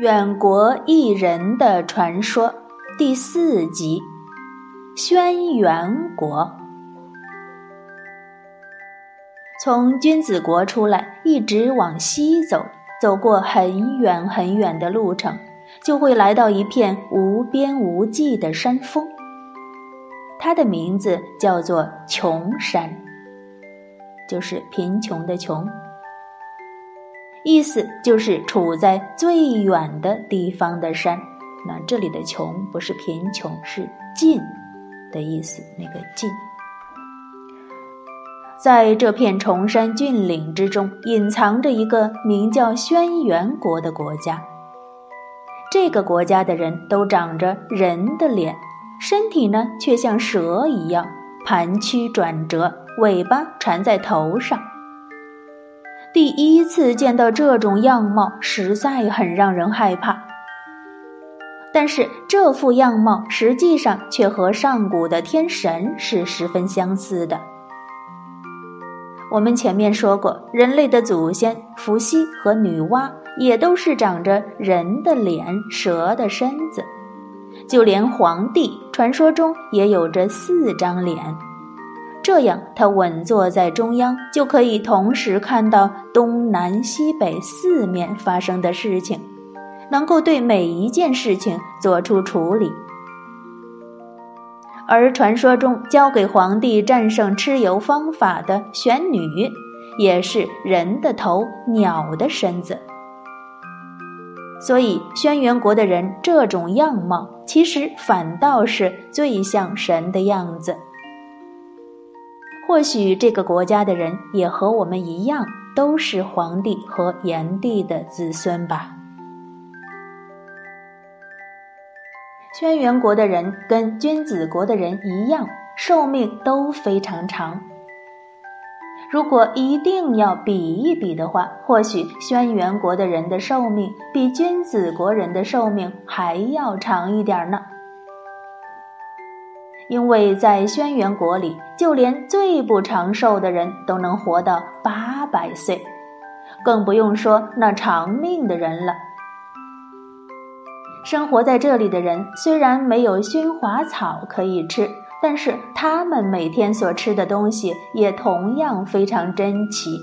远国异人的传说第四集：轩辕国。从君子国出来，一直往西走，走过很远很远的路程，就会来到一片无边无际的山峰。它的名字叫做穷山，就是贫穷的穷。意思就是处在最远的地方的山，那这里的“穷”不是贫穷，是近的意思。那个“近”，在这片崇山峻岭之中，隐藏着一个名叫轩辕国的国家。这个国家的人都长着人的脸，身体呢却像蛇一样盘曲转折，尾巴缠在头上。第一次见到这种样貌，实在很让人害怕。但是这副样貌实际上却和上古的天神是十分相似的。我们前面说过，人类的祖先伏羲和女娲也都是长着人的脸、蛇的身子，就连皇帝传说中也有着四张脸。这样，他稳坐在中央，就可以同时看到东南西北四面发生的事情，能够对每一件事情做出处理。而传说中教给皇帝战胜蚩尤方法的玄女，也是人的头、鸟的身子。所以，轩辕国的人这种样貌，其实反倒是最像神的样子。或许这个国家的人也和我们一样，都是黄帝和炎帝的子孙吧。轩辕国的人跟君子国的人一样，寿命都非常长。如果一定要比一比的话，或许轩辕国的人的寿命比君子国人的寿命还要长一点呢。因为在轩辕国里，就连最不长寿的人都能活到八百岁，更不用说那长命的人了。生活在这里的人虽然没有熏华草可以吃，但是他们每天所吃的东西也同样非常珍奇。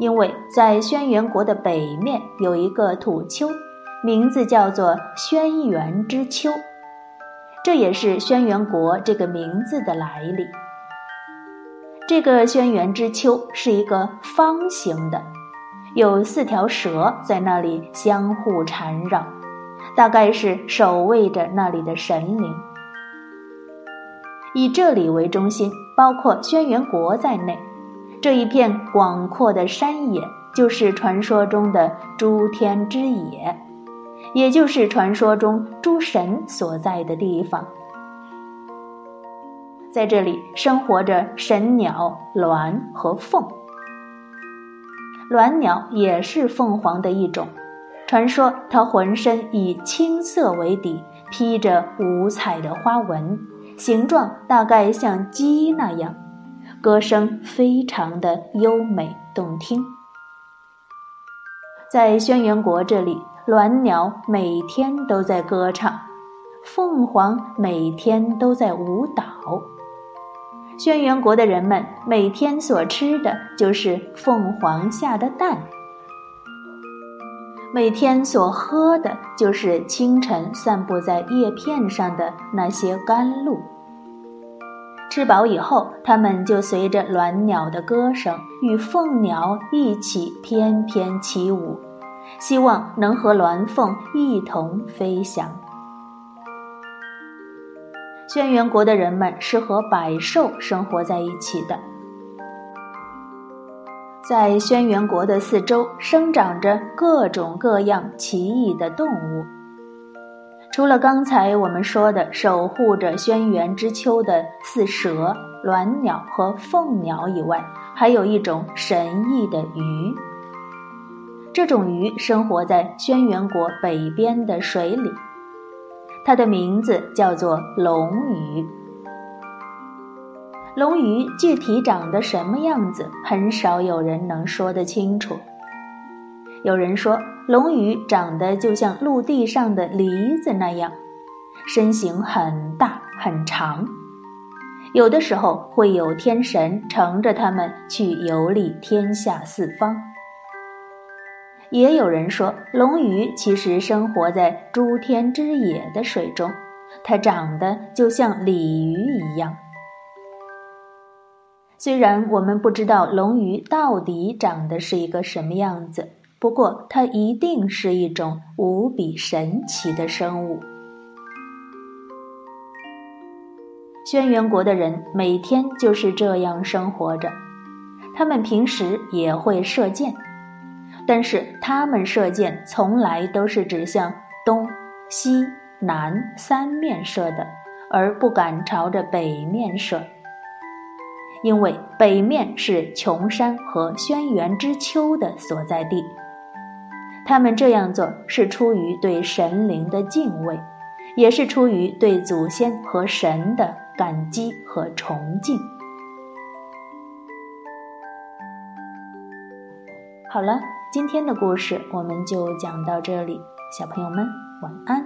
因为在轩辕国的北面有一个土丘，名字叫做轩辕之丘。这也是轩辕国这个名字的来历。这个轩辕之丘是一个方形的，有四条蛇在那里相互缠绕，大概是守卫着那里的神灵。以这里为中心，包括轩辕国在内，这一片广阔的山野就是传说中的诸天之野。也就是传说中诸神所在的地方，在这里生活着神鸟鸾和凤。鸾鸟也是凤凰的一种，传说它浑身以青色为底，披着五彩的花纹，形状大概像鸡那样，歌声非常的优美动听。在轩辕国这里。鸾鸟每天都在歌唱，凤凰每天都在舞蹈。轩辕国的人们每天所吃的就是凤凰下的蛋，每天所喝的就是清晨散布在叶片上的那些甘露。吃饱以后，他们就随着鸾鸟的歌声，与凤鸟一起翩翩起舞。希望能和鸾凤一同飞翔。轩辕国的人们是和百兽生活在一起的，在轩辕国的四周生长着各种各样奇异的动物。除了刚才我们说的守护着轩辕之丘的四蛇、鸾鸟和凤鸟以外，还有一种神异的鱼。这种鱼生活在轩辕国北边的水里，它的名字叫做龙鱼。龙鱼具体长得什么样子，很少有人能说得清楚。有人说，龙鱼长得就像陆地上的梨子那样，身形很大很长。有的时候会有天神乘着它们去游历天下四方。也有人说，龙鱼其实生活在诸天之野的水中，它长得就像鲤鱼一样。虽然我们不知道龙鱼到底长得是一个什么样子。不过，它一定是一种无比神奇的生物。轩辕国的人每天就是这样生活着，他们平时也会射箭，但是他们射箭从来都是指向东西南三面射的，而不敢朝着北面射，因为北面是琼山和轩辕之丘的所在地。他们这样做是出于对神灵的敬畏，也是出于对祖先和神的感激和崇敬。好了，今天的故事我们就讲到这里，小朋友们晚安。